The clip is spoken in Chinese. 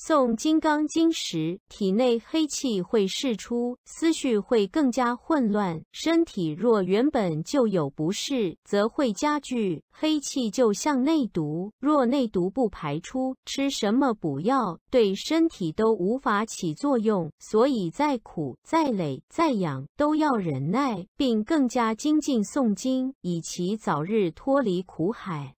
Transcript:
诵《金刚经》时，体内黑气会释出，思绪会更加混乱。身体若原本就有不适，则会加剧。黑气就像内毒，若内毒不排出，吃什么补药对身体都无法起作用。所以再苦、再累、再痒，都要忍耐，并更加精进诵经，以其早日脱离苦海。